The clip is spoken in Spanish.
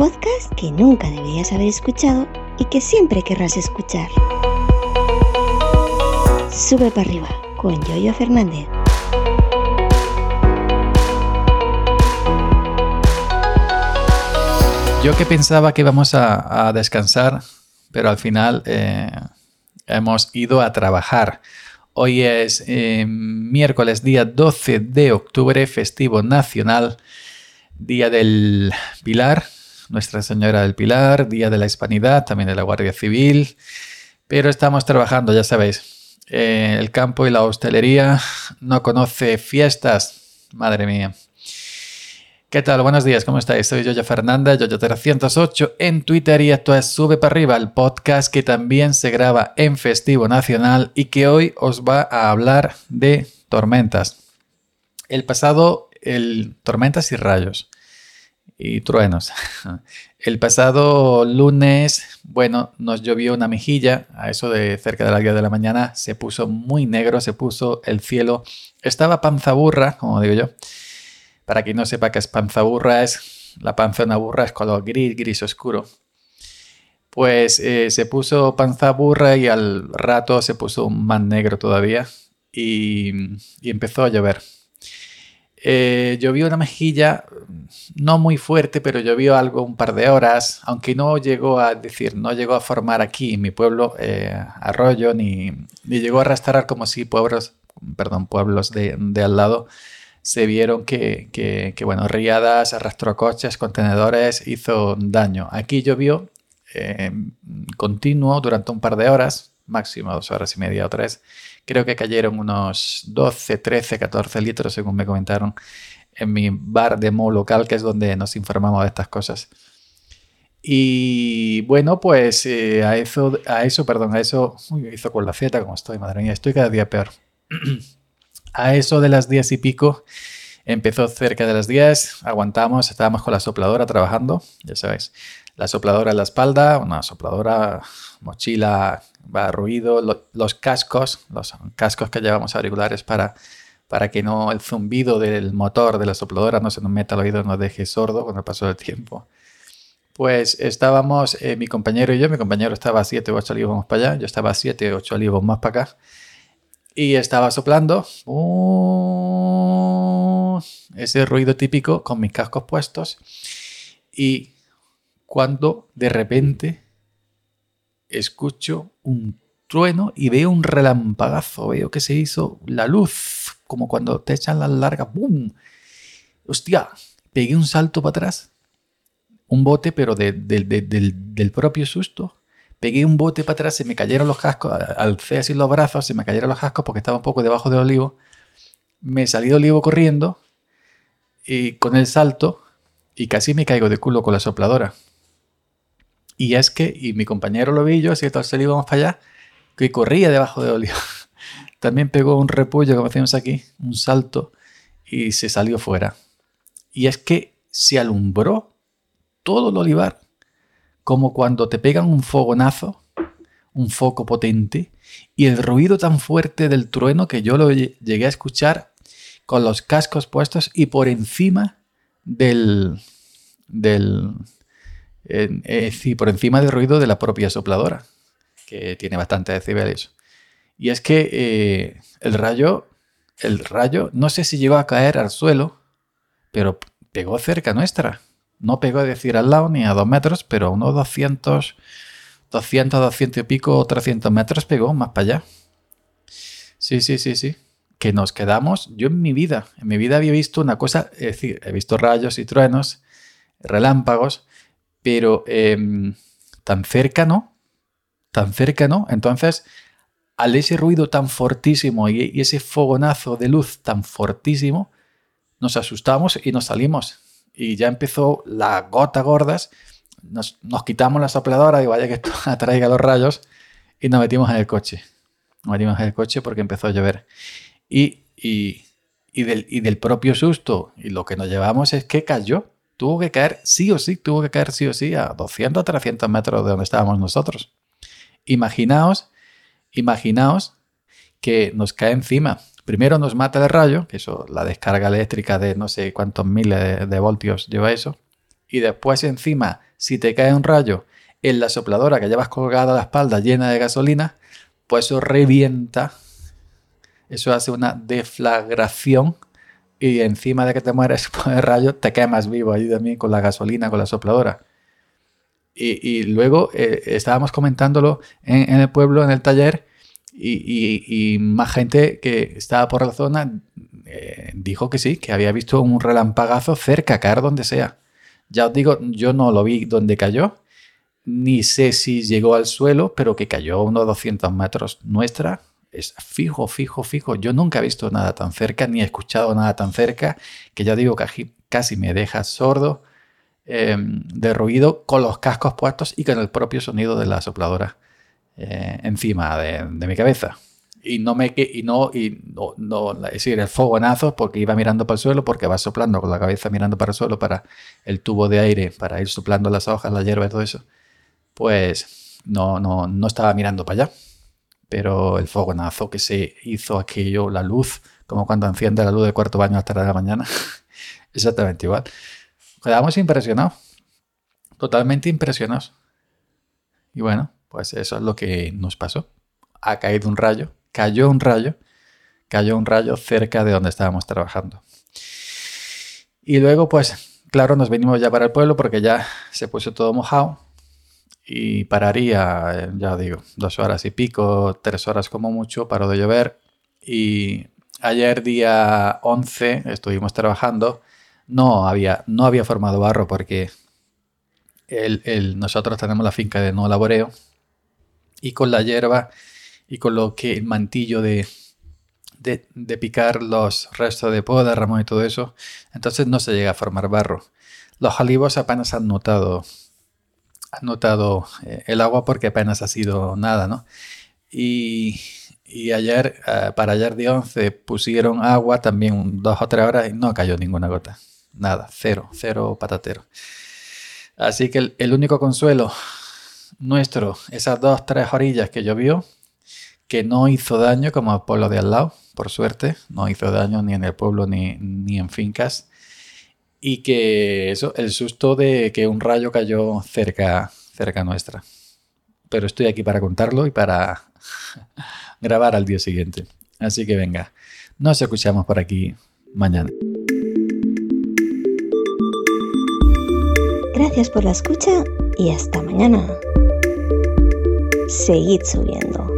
podcast que nunca deberías haber escuchado y que siempre querrás escuchar. Sube para arriba con Yoyo Fernández. Yo que pensaba que íbamos a, descansar, pero al final eh, hemos ido a trabajar. Hoy es eh, miércoles día 12 de octubre, festivo nacional, día del Pilar, Nuestra Señora del Pilar, día de la Hispanidad, también de la Guardia Civil, pero estamos trabajando, ya sabéis. Eh, el campo y la hostelería no conoce fiestas, madre mía. ¿Qué tal? Buenos días, ¿cómo estáis? Soy Yoyo Fernanda, Yoyo308 en Twitter y esto es Sube para arriba, el podcast que también se graba en Festivo Nacional y que hoy os va a hablar de tormentas. El pasado, el tormentas y rayos y truenos. El pasado lunes, bueno, nos llovió una mejilla, a eso de cerca de las 10 de la mañana, se puso muy negro, se puso el cielo, estaba panza burra, como digo yo, para quien no sepa qué es panza burra, es la panza de una burra es color gris, gris oscuro. Pues eh, se puso panza burra y al rato se puso más negro todavía y, empezó a llover. Eh, llovió una mejilla, no muy fuerte, pero llovió algo un par de horas, aunque no llegó a decir, no llegó a formar aquí en mi pueblo eh, arroyo, ni, llegó a arrastrar como si pueblos, perdón, pueblos de, de al lado se vieron que, bueno, riadas, arrastró coches, contenedores, hizo daño. Aquí llovió eh, continuo durante un par de horas, máximo dos horas y media o tres. Creo que cayeron unos 12, 13, 14 litros, según me comentaron, en mi bar de mo local, que es donde nos informamos de estas cosas. Y bueno, pues eh, a eso, a eso, perdón, a eso, uy, hizo con la Z como estoy, madre mía, estoy cada día peor. A eso de las 10 y pico, empezó cerca de las 10, aguantamos, estábamos con la sopladora trabajando, ya sabéis, la sopladora en la espalda, una sopladora, mochila, va ruido, los cascos, los cascos que llevamos auriculares para, para que no el zumbido del motor de la sopladora no se nos meta al oído, nos deje sordo con el paso del tiempo. Pues estábamos, eh, mi compañero y yo, mi compañero estaba a 7 o 8 olivos para allá, yo estaba a 7 o 8 olivos más para acá y estaba soplando uh, ese ruido típico con mis cascos puestos y cuando de repente escucho un trueno y veo un relampagazo, veo que se hizo la luz, como cuando te echan las largas, ¡boom! Hostia, pegué un salto para atrás, un bote, pero del, propio susto, pegué un bote para atrás, se me cayeron los cascos, alcé así los brazos, se me cayeron los cascos porque estaba un poco debajo del olivo. Me salí de olivo corriendo y con el salto y casi me caigo de culo con la sopladora. Y es que, y mi compañero lo vi yo, así que el íbamos para allá, que corría debajo del olivo. También pegó un repullo, como decimos aquí, un salto y se salió fuera. Y es que se alumbró todo el olivar como cuando te pegan un fogonazo, un foco potente, y el ruido tan fuerte del trueno que yo lo llegué a escuchar con los cascos puestos y por encima del... del eh, sí, por encima del ruido de la propia sopladora, que tiene bastante decibeles. Y es que eh, el rayo, el rayo, no sé si llegó a caer al suelo, pero pegó cerca nuestra. No pegó a decir al lado ni a dos metros, pero a unos 200, 200, 200 y pico, 300 metros pegó más para allá. Sí, sí, sí, sí. Que nos quedamos. Yo en mi vida, en mi vida había visto una cosa, es decir, he visto rayos y truenos, relámpagos, pero em, tan cerca no, tan cerca no. Entonces, al ese ruido tan fortísimo y ese fogonazo de luz tan fortísimo, nos asustamos y nos salimos y ya empezó la gota gordas. Nos, quitamos la sopladora y vaya que esto atraiga los rayos y nos metimos en el coche. Nos metimos en el coche porque empezó a llover. Y, y, del, y del propio susto, y lo que nos llevamos es que cayó. Tuvo que caer sí o sí, tuvo que caer sí o sí a 200 300 metros de donde estábamos nosotros. Imaginaos, imaginaos que nos cae encima Primero nos mata el rayo, que eso, la descarga eléctrica de no sé cuántos miles de, voltios lleva eso. Y después encima si te cae un rayo en la sopladora que llevas colgada a la espalda llena de gasolina, pues eso revienta, eso hace una deflagración y encima de que te mueres por el rayo, te quemas vivo ahí también con la gasolina, con la sopladora. Y, luego eh, estábamos comentándolo en, el pueblo, en el taller, y, más gente que estaba por la zona eh, dijo que sí, que había visto un relampagazo cerca, caer donde sea. Ya os digo, yo no lo vi donde cayó, ni sé si llegó al suelo, pero que cayó a unos 200 metros nuestra, es fijo, fijo, fijo. Yo nunca he visto nada tan cerca, ni he escuchado nada tan cerca, que ya digo que casi me deja sordo em, de ruido con los cascos puestos y con el propio sonido de la sopladora eh, encima de, mi cabeza. Y no me y no, y no, no, es decir, el fogonazo porque iba mirando para el suelo, porque va soplando con la cabeza mirando para el suelo para el tubo de aire, para ir soplando las hojas, la hierba y todo eso. Pues no, no, no estaba mirando para allá pero el fogonazo que se hizo aquello, la luz, como cuando enciende la luz del cuarto baño hasta la mañana, exactamente igual. Quedamos impresionados, totalmente impresionados. Y bueno, pues eso es lo que nos pasó. Ha caído un rayo, cayó un rayo, cayó un rayo cerca de donde estábamos trabajando. Y luego, pues, claro, nos venimos ya para el pueblo porque ya se puso todo mojado y pararía, ya digo, dos horas y pico, tres horas como mucho, paró de llover. Y ayer día 11 estuvimos trabajando, no había, no había formado barro porque el, nosotros tenemos la finca de no laboreo y con la hierba y con lo que el mantillo de, de, de picar los restos de poda, ramón y todo eso, entonces no se llega a formar barro. Los olivos apenas han notado has notado eh, el agua porque apenas ha sido nada, ¿no? Y, ayer, eh, para ayer de 11, pusieron agua también dos o tres horas y no cayó ninguna gota. Nada, cero, cero patatero. Así que el, único consuelo nuestro, esas dos, tres orillas que llovió, que no hizo daño como el pueblo de al lado, por suerte, no hizo daño ni en el pueblo ni, ni en fincas y que eso, el susto de que un rayo cayó cerca, cerca nuestra. Pero estoy aquí para contarlo y para grabar al día siguiente. Así que venga, nos escuchamos por aquí mañana. Gracias por la escucha y hasta mañana. Seguid subiendo.